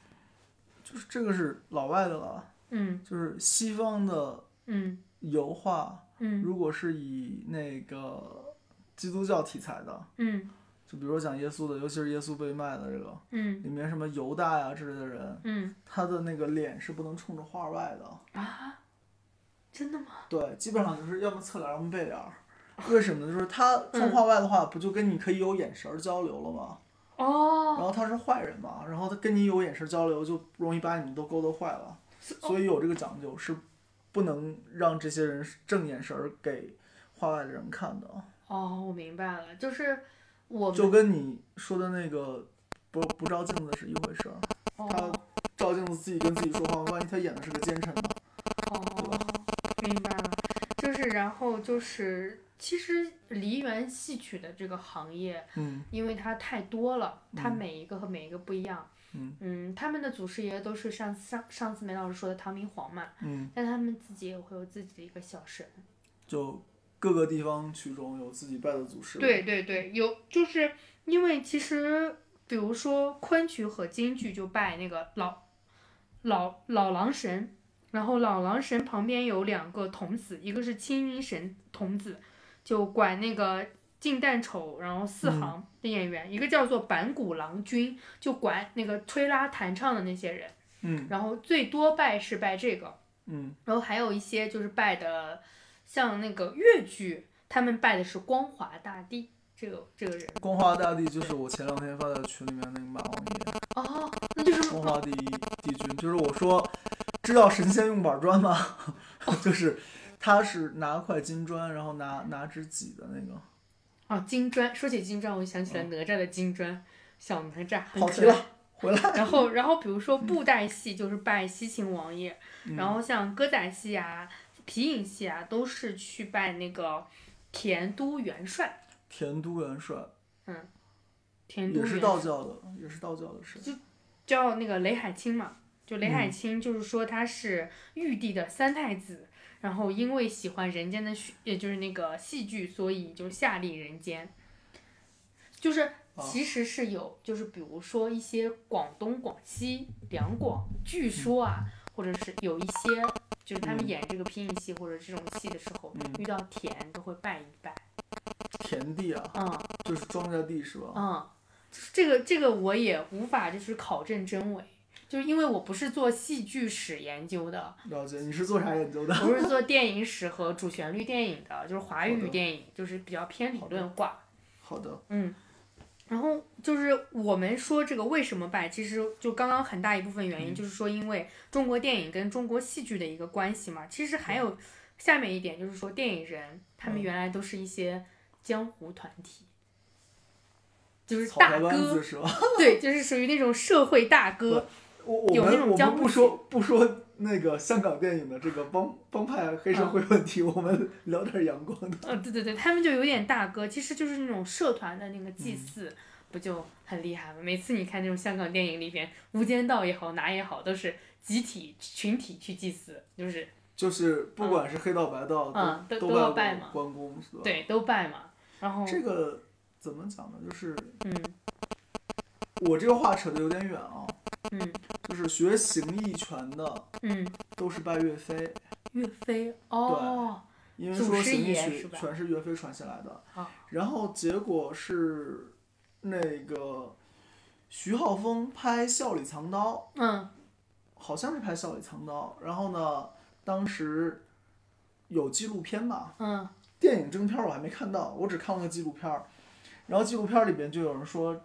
就是这个是老外的了，嗯就是西方的嗯油画，嗯如果是以那个基督教题材的，嗯就比如说讲耶稣的，尤其是耶稣被卖的这个，嗯里面什么犹大呀之类的人，嗯他的那个脸是不能冲着画外的。啊，真的吗？对，基本上就是要么侧脸，要么背脸儿。为什么呢？就是他嗯冲画外的话，不就跟你可以有眼神交流了吗？哦然哦，后他是坏人嘛，然后他跟你有眼神交流，就容易把你们都勾搭坏了。所以有这个讲究，是不能让这些人正眼神儿给话外的人看的。哦，我明白了，就是我就跟你说的那个不不照镜子是一回事儿。他哦照镜子自己跟自己说话，万一他演的是个奸臣呢？哦，明白了，就是然后就是，其实梨园戏曲的这个行业，嗯因为它太多了，它嗯每一个和每一个不一样。嗯他们的祖师爷都是上上上次梅老师说的唐明皇嘛，嗯，但他们自己也会有自己的一个小神。就各个地方曲中有自己拜的祖师。对对对，有就是因为其实比如说昆曲和京剧就拜那个老老老郎神，然后老郎神旁边有两个童子，一个是青云神童子，就管那个近旦丑，然后四行的演员，一个叫做板谷郎君，就管那个吹拉弹唱的那些人，嗯然后最多拜是拜这个。嗯然后还有一些就是拜的，像那个越剧，他们拜的是光华大帝这个这个人。光华大帝就是我前两天发在群里面那个马王爷，哦，那就是光华第一帝君，就是我说知道神仙用板砖吗？就是他是拿块金砖，然后拿拿只戟的那个。哦金砖。说起金砖，我就想起了哪吒的金砖，小哪吒很可爱。跑题了，回来。然后，然后比如说布袋戏就是拜西秦王爷，嗯然后像歌仔戏啊、皮影戏啊，都是去拜那个田都元帅。田都元帅嗯田都也是道教的，也是道教的事。叫那个雷海清嘛，就雷海嗯清，就是说他是玉帝的三太子，然后因为喜欢人间的戏，也就是那个戏剧，所以就下令人间。就是哦其实是有，就是比如说一些广东、广西、两广，据说啊，或者是有一些，就是他们嗯演这个皮影戏或者这种戏的时候，嗯遇到田都会拜一拜。田地啊，嗯就是庄稼地是吧？嗯，这个这个我也无法就是考证真伪，就是因为我不是做戏剧史研究的，了解。你是做啥研究的？我是做电影史和主旋律电影的，就是华语电影，就是比较偏理论挂。好的。嗯，然后就是我们说这个为什么败，其实就刚刚很大一部分原因就是说，因为中国电影跟中国戏剧的一个关系嘛。其实还有下面一点就是说，电影人他们嗯原来都是一些江湖团体，就是大哥？对，就是属于那种社会大哥。我我们我们不说不说那个香港电影的这个帮帮派黑社会问题，我们聊点阳光的。呃，对对对，他们就有点大哥，其实就是那种社团的那个嗯祭祀，不就很厉害吗？每次你看那种香港电影里边，《无间道》也好，哪也好，都是集体群体去祭祀，就是就是不管是黑道白道，嗯都都都要拜嘛关公是吧？对都拜嘛。然后这个怎么讲呢？就是嗯我这个话扯得有点远啊，嗯。就是学形意拳的嗯，都是拜岳飞，岳飞哦，因为说形意拳拳是岳飞传下来的啊。然后结果是那个徐浩峰拍《笑里藏刀》，嗯。好像是拍《笑里藏刀》，然后呢，当时有纪录片吧，嗯。电影正片我还没看到，我只看了个纪录片儿，然后纪录片里边就有人说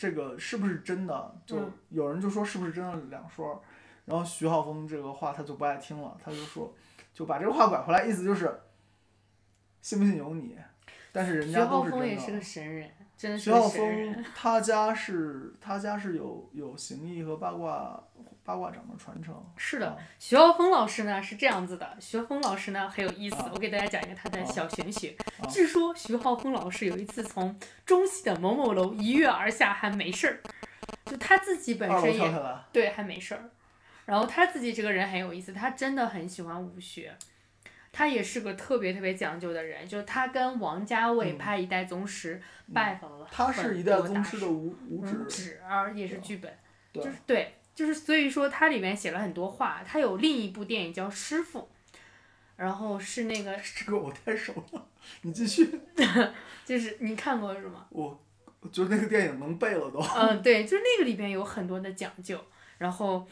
这个是不是真的，就嗯有人就说是不是真的两说儿，然后徐浩峰这个话他就不爱听了，他就说，就把这个话拐回来，意思就是，信不信由你，但是人徐家浩都是真的。峰也是个神人，真的是徐浩。峰 他家是他家是有有形意和八卦八卦掌的传承。是的啊，徐浩峰老师呢是这样子的，徐浩峰老师呢很有意思，啊我给大家讲一个他的啊小玄学。啊据说徐浩峰老师有一次从中戏的某某楼一跃而下还没事儿，就他自己本身也对还没事儿，然后他自己这个人很有意思，他真的很喜欢武学。他也是个特别特别讲究的人，就是他跟王家卫嗯拍《一代宗师》拜访了他是一代宗师的五五五指，指，而也是剧本。就是对，就是所以说他里面写了很多话。他有另一部电影叫《师傅》，然后是那个 这个我太熟了。你继续，就是你看过是吗？我我觉得那个电影能背了都。嗯，对，就是那个里边有很多的讲究，然后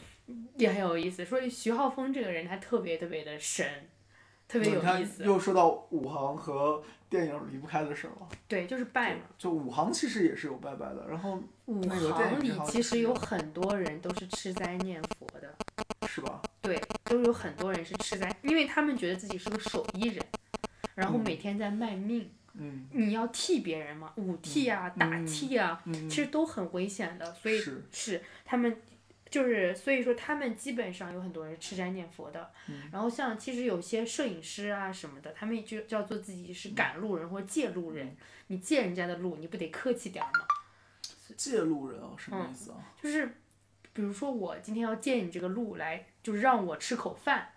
也很有意思。所以徐浩峰这个人他特别特别的神，特别有意思。又说到武行和电影离不开的事儿了。对，就是拜嘛。就武行其实也是有拜拜的，然后武那个电影行里其实有很多人都是吃斋念佛的，是吧？对，都有很多人是吃斋，因为他们觉得自己是个手艺人，然后嗯每天在卖命。嗯你要替别人嘛，武替啊、打嗯替啊，嗯，其实都很危险的，所以是是他们就是所以说他们基本上有很多人吃斋念佛的，嗯然后像其实有些摄影师啊什么的，他们就叫做自己是赶路人或者借路嗯人，你借人家的路，你不得客气点儿吗？借路人啊，什么嗯意思啊？就是比如说我今天要借你这个路来，就是让我吃口饭，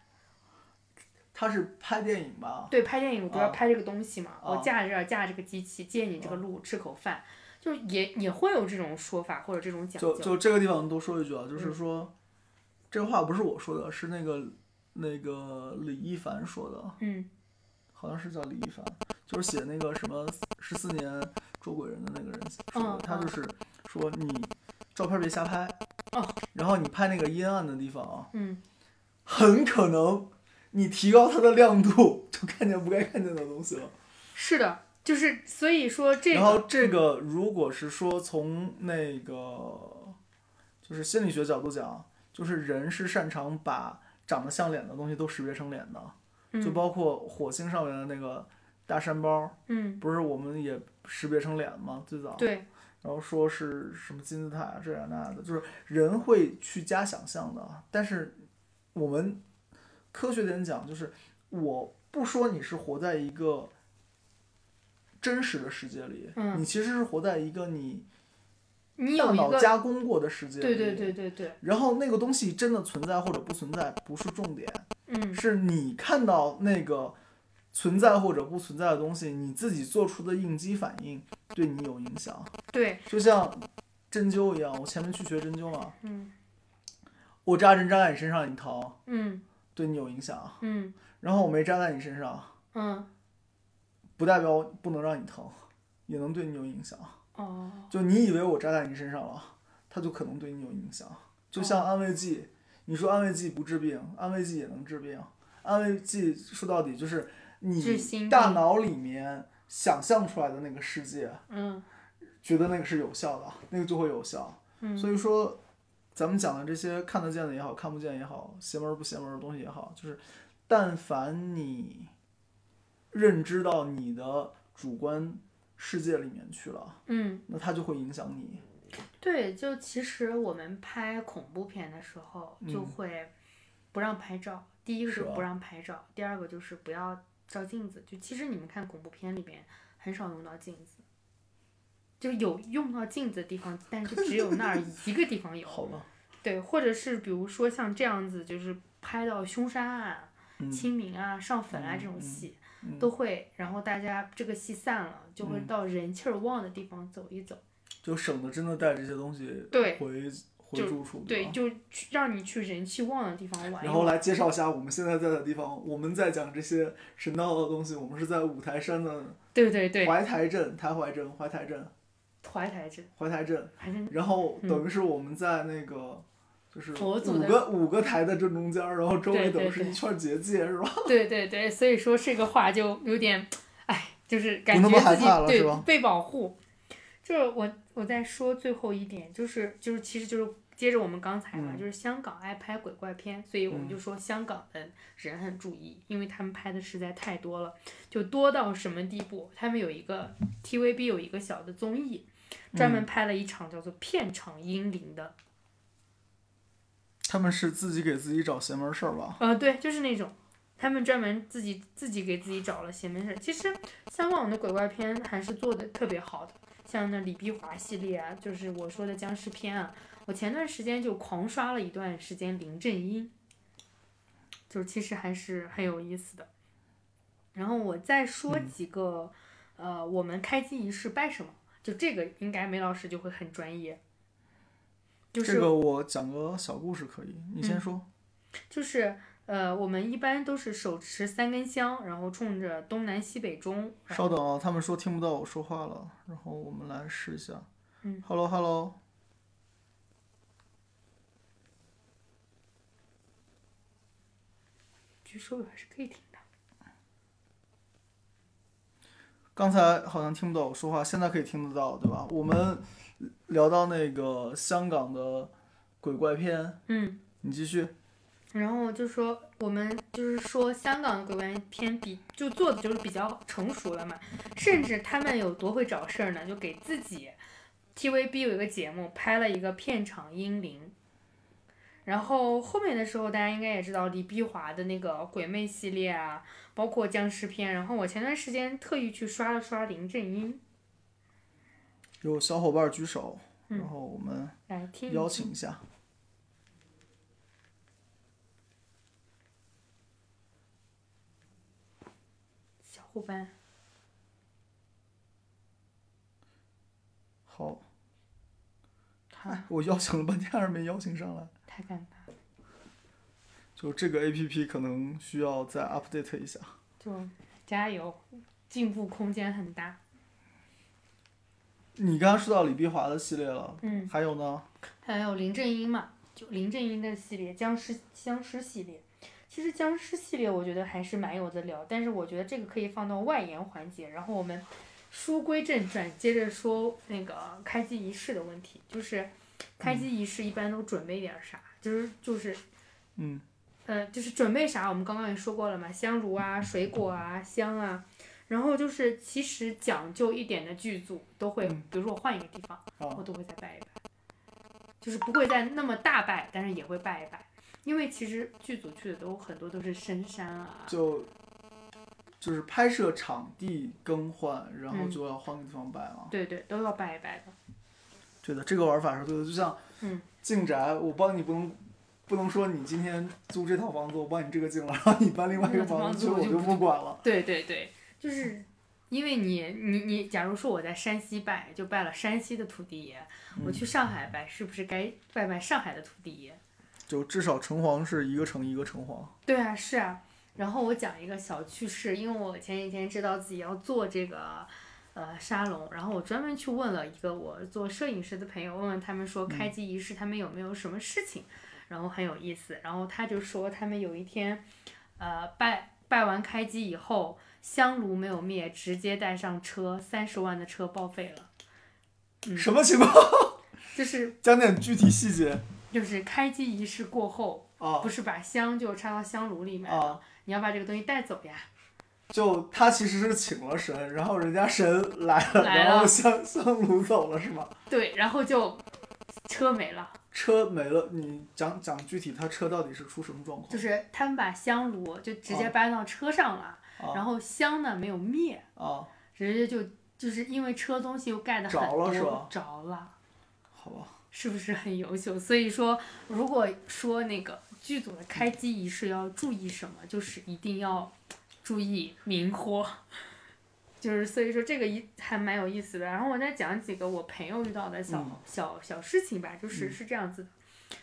他是拍电影吧？对，拍电影我不是要啊拍这个东西嘛，我啊架着这儿架这个机器借你这个路吃口饭，就是也也会有这种说法或者这种讲就究。就这个地方多说一句啊，就是嗯说，这个话不是我说的，是那个那个李一凡说的，嗯好像是叫李一凡，就是写那个什么十四年捉鬼人的那个人说的，他就是说你照片别瞎拍，哦然后你拍那个阴暗的地方啊，嗯，很可能你提高它的亮度，就看见不该看见的东西了。是的，就是所以说这然后这个如果是说从那个就是心理学角度讲，就是人是擅长把长得像脸的东西都识别成脸的，就嗯包括火星上面的那个大山包，嗯不是我们也识别成脸吗？最早，对然后说是什么金字塔啊这样那的，就是人会去加想象的。但是我们科学点讲，就是我不说你是活在一个真实的世界里，嗯你其实是活在一个你大你有一个脑加工过的世界里。对对对对对，然后那个东西真的存在或者不存在不是重点，嗯是你看到那个存在或者不存在的东西，你自己做出的应激反应对你有影响。对就像针灸一样，我前面去学针灸嘛，嗯我扎针扎在你身上你疼，嗯对你有影响。嗯然后我没扎在你身上，嗯不代表不能让你疼，也能对你有影响。哦就你以为我扎在你身上了，它就可能对你有影响。就像安慰剂，你说安慰剂不治病，安慰剂也能治病。安慰剂说到底就是你大脑里面想象出来的那个世界，嗯觉得那个是有效的，那个就会有效。嗯所以说，咱们讲的这些看得见的也好，看不见也好，邪门不邪门的东西也好，就是但凡你认知到你的主观世界里面去了，嗯。那它就会影响你。对，就其实我们拍恐怖片的时候，就嗯会不让拍照。第一个是不让拍照，第二个就是不要照镜子。就其实你们看恐怖片里边很少用到镜子，就有用到镜子的地方，但是只有那儿一个地方有。好吧，对，或者是比如说像这样子，就是拍到凶杀案、嗯清明啊、上坟啊这种戏，嗯都会，然后大家这个戏散了，就会嗯到人气儿旺的地方走一走。就省得真的带这些东西对回回住处，对，就去让你去人气旺的地方玩玩。然后来介绍一下我们现在在的地方。我们在讲这些神道的东西，我们是在五台山的对对对，怀台镇、台怀镇、怀台镇、怀台镇，怀台镇。然后等于是我们在那个，就是五个五个台的正中间儿，然后周围对对对等于是一圈结界，是吧？对对对，所以说这个话就有点，哎，就是感觉自己对被保护。就是我我在说最后一点，就是就是其实就是接着我们刚才嘛，嗯就是香港爱拍鬼怪片，所以我们嗯就说香港的人很注意，因为他们拍的实在太多了，就多到什么地步？他们有一个 TVB 有一个小的综艺，专门拍了一场叫做《片场英灵》的，他们是自己给自己找邪门事儿吧？呃，对，就是那种。他们专门自己自己给自己找了邪门事儿。其实香港的鬼怪片还是做的特别好的，像那李碧华系列啊，就是我说的僵尸片啊。我前段时间就狂刷了一段时间林正英，就其实还是很有意思的。然后我再说几个，呃，我们开机仪式拜什么？就这个应该梅老师就会很专业。就是这个我讲个小故事可以，你嗯先说。就是呃，我们一般都是手持三根香，然后冲着东南西北中。稍等啊，他们说听不到我说话了，然后我们来试一下。嗯，Hello Hello，举手还是可以听到。刚才好像听不到我说话，现在可以听得到，对吧？我们聊到那个香港的鬼怪片，嗯，你继续。然后就说我们就是说香港的鬼怪片比就做的就是比较成熟了嘛，甚至他们有多会找事儿呢？就给自己 TVB 有一个节目拍了一个片场英灵。然后后面的时候，大家应该也知道李碧华的那个鬼魅系列啊，包括僵尸片。然后我前段时间特意去刷了刷林正英，有小伙伴举手，嗯然后我们来听邀请一下。小伙伴。好。哎，我邀请了半天还是没邀请上来，太尴尬了，就这个 A P P 可能需要再 update 一下。就加油，进步空间很大。你刚刚说到李碧华的系列了，嗯，还有呢？还有林正英嘛，就林正英的系列僵尸僵尸系列。其实僵尸系列我觉得还是蛮有的聊，但是我觉得这个可以放到外延环节。然后我们书归正传，接着说那个开机仪式的问题。就是开机仪式一般都准备点啥？就是就是嗯，呃，就是准备啥，我们刚刚也说过了嘛，香炉啊、水果啊、香啊，然后就是其实讲究一点的剧组都会，嗯比如说我换一个地方，啊我都会再拜一拜，就是不会再那么大拜，但是也会拜一拜，因为其实剧组去的都很多都是深山啊，就就是拍摄场地更换，然后嗯就要换个地方摆了。对对，都要拜一拜的。对的，这个玩法是对的，就像嗯进宅，我帮你不能不能说你今天租这套房子，我帮你这个进了，然后你搬另外一个房子去，我就不管了。对对对，就是因为你你你，假如说我在山西拜，就拜了山西的土地爷，我去上海拜，是不是该拜拜上海的土地爷？就至少城隍是一个城一个城隍。对啊，是啊。然后我讲一个小趣事，因为我前几天知道自己要做这个呃沙龙，然后我专门去问了一个我做摄影师的朋友，问问他们说开机仪式他们有没有什么事情，然后很有意思。然后他就说他们有一天，呃拜拜完开机以后，香炉没有灭，直接带上车，三十万的车报废了。嗯什么情况？就是讲点具体细节就是开机仪式过后，啊不是把香就插到香炉里面，啊！你要把这个东西带走呀。就他其实是请了神，然后人家神来了，来了然后香香炉走了是吗？对，然后就车没了，车没了，你讲讲具体他车到底是出什么状况？就是他们把香炉就直接啊搬到车上了，啊然后香呢没有灭，啊，直接就就是因为车东西又盖的很着了是吧多，着了，好吧，是不是很优秀？所以说，如果说那个剧组的开机仪式要注意什么，就是一定要注意明火。就是所以说这个一还蛮有意思的，然后我再讲几个我朋友遇到的小、嗯。小小事情吧，就是嗯。是这样子的，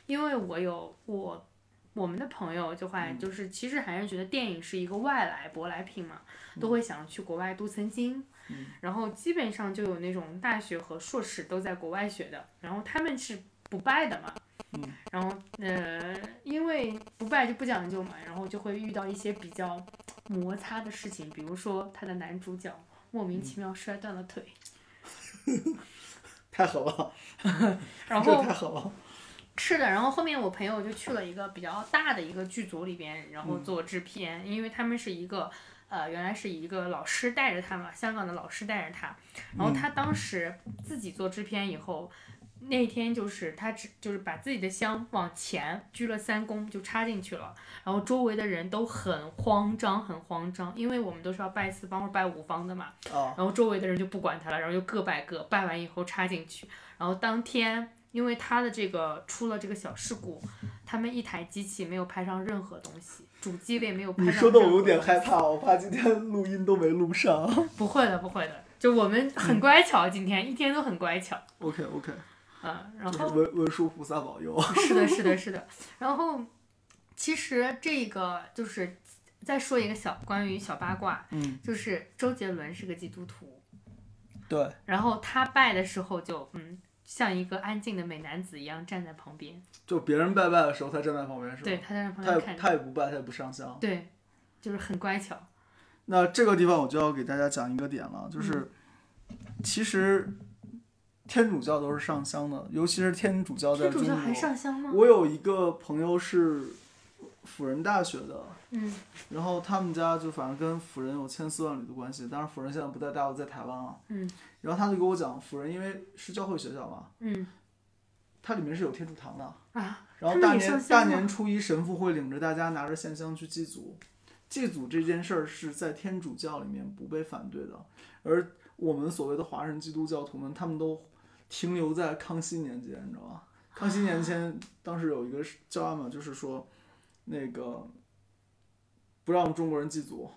因为我有我我们的朋友就会嗯。就是其实还是觉得电影是一个外来舶来品嘛，都会想去国外镀层金，嗯。然后基本上就有那种大学和硕士都在国外学的，然后他们是不拜的嘛，嗯。然后呃因为不拜就不讲究嘛，然后就会遇到一些比较摩擦的事情，比如说他的男主角莫名其妙摔断了腿，太好了，然后这太狠了。是的，然后后面我朋友就去了一个比较大的一个剧组里边，然后嗯。做制片，因为他们是一个。呃，原来是一个老师带着他嘛，香港的老师带着他，然后他当时自己做制片以后，那天就是他只就是把自己的香往前鞠了三躬就插进去了，然后周围的人都很慌张，很慌张，因为我们都是要拜四方或者拜五方的嘛，啊，然后周围的人就不管他了，然后就各拜各，拜完以后插进去，然后当天因为他的这个出了这个小事故，他们一台机器没有拍上任何东西，主机位没有拍你上。说的我有点害怕，我怕今天录音都没录上。不会的，不会的，就我们很乖巧，今天一天都很乖巧，OK OK，嗯，然就是后文文殊菩萨保佑。是的，是的，是的。然后，其实这个就是再说一个小关于小八卦，嗯，就是周杰伦是个基督徒，对，然后他拜的时候就嗯，像一个安静的美男子一样站在旁边，就别人拜拜的时候，他站在旁边是吧？对，他在那旁边他也不拜，他也不上香。对，就是很乖巧。那这个地方我就要给大家讲一个点了，就是、嗯其实天主教都是上香的，尤其是天主教在中国。天主教还上香吗？我有一个朋友是辅仁大学的，嗯然后他们家就反正跟辅仁有千丝万缕的关系，当然辅仁现在不在大陆，在台湾啊。嗯然后他就给我讲，辅仁因为是教会学校嘛，嗯它里面是有天主堂的。啊，然后大年大年初一，神父会领着大家拿着线香去祭祖。祭祖这件事儿是在天主教里面不被反对的，而我们所谓的华人基督教徒们，他们都停留在康熙年间，你知道吗？康熙年间，当时有一个教案嘛，就是说，那个不让中国人祭祖，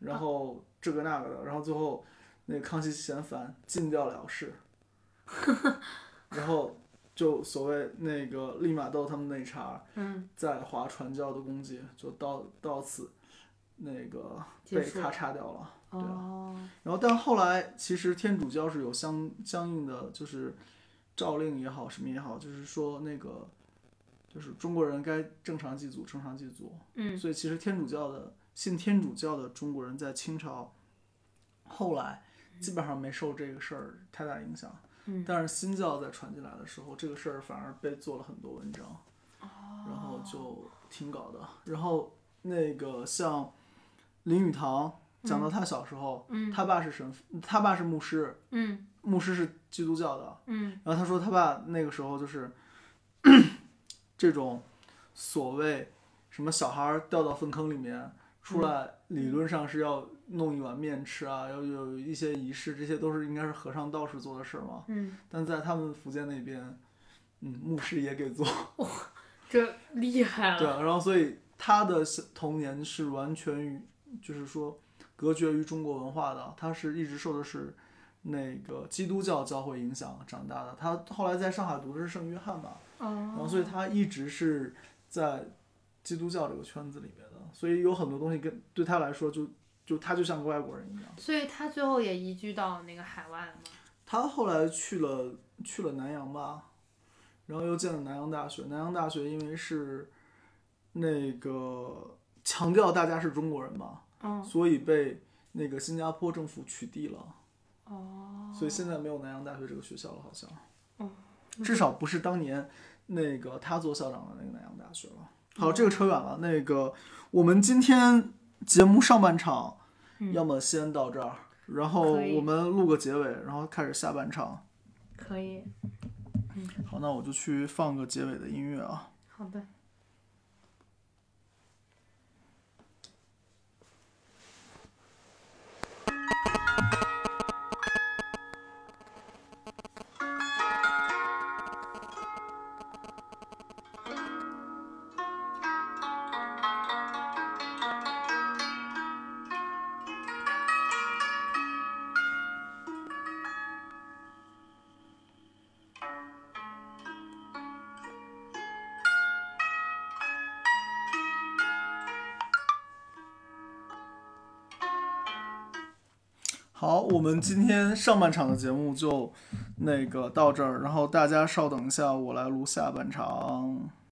然后这个那个的，然后最后那个康熙嫌烦，禁掉了事，然后就所谓那个利玛窦他们那茬嗯，在华传教的功绩就到到此那个被咔嚓掉了。对然后但后来其实天主教是有相相应的就是诏令也好什么也好，就是说那个就是中国人该正常祭祖，正常祭祖。嗯所以其实天主教的信天主教的中国人在清朝后来基本上没受这个事儿太大影响。嗯但是新教在传进来的时候，这个事儿反而被做了很多文章，然后就挺搞的。然后那个像林语堂讲到他小时候，嗯他爸是神父，他爸是牧师，嗯牧师是基督教的。嗯然后他说他爸那个时候就是这种所谓什么小孩掉到粪坑里面出来，理论上是要弄一碗面吃啊，要有一些仪式，这些都是应该是和尚道士做的事儿嘛。嗯，但在他们福建那边，嗯，牧师也给做，这厉害 了。对啊，然后所以他的童年是完全与，就是说隔绝于中国文化的，他是一直受的是那个基督教教会影响长大的。他后来在上海读的是圣约翰吧，然后哦，所以他一直是在基督教这个圈子里面的，所以有很多东西跟对他来说就就他就像个外国人一样。所以他最后也移居到那个海外了吗？他后来去了去了南洋吧，然后又进了南洋大学。南洋大学因为是那个强调大家是中国人嘛，嗯所以被那个新加坡政府取缔了，哦，所以现在没有南洋大学这个学校了，好像。哦至少不是当年那个他做校长的那个南洋大学了。好，这个扯远了。那个我们今天节目上半场，要么先到这儿，然后我们录个结尾，然后开始下半场。可以，好，那我就去放个结尾的音乐啊。好的。我们今天上半场的节目就那个到这儿，然后大家稍等一下，我来录下半场。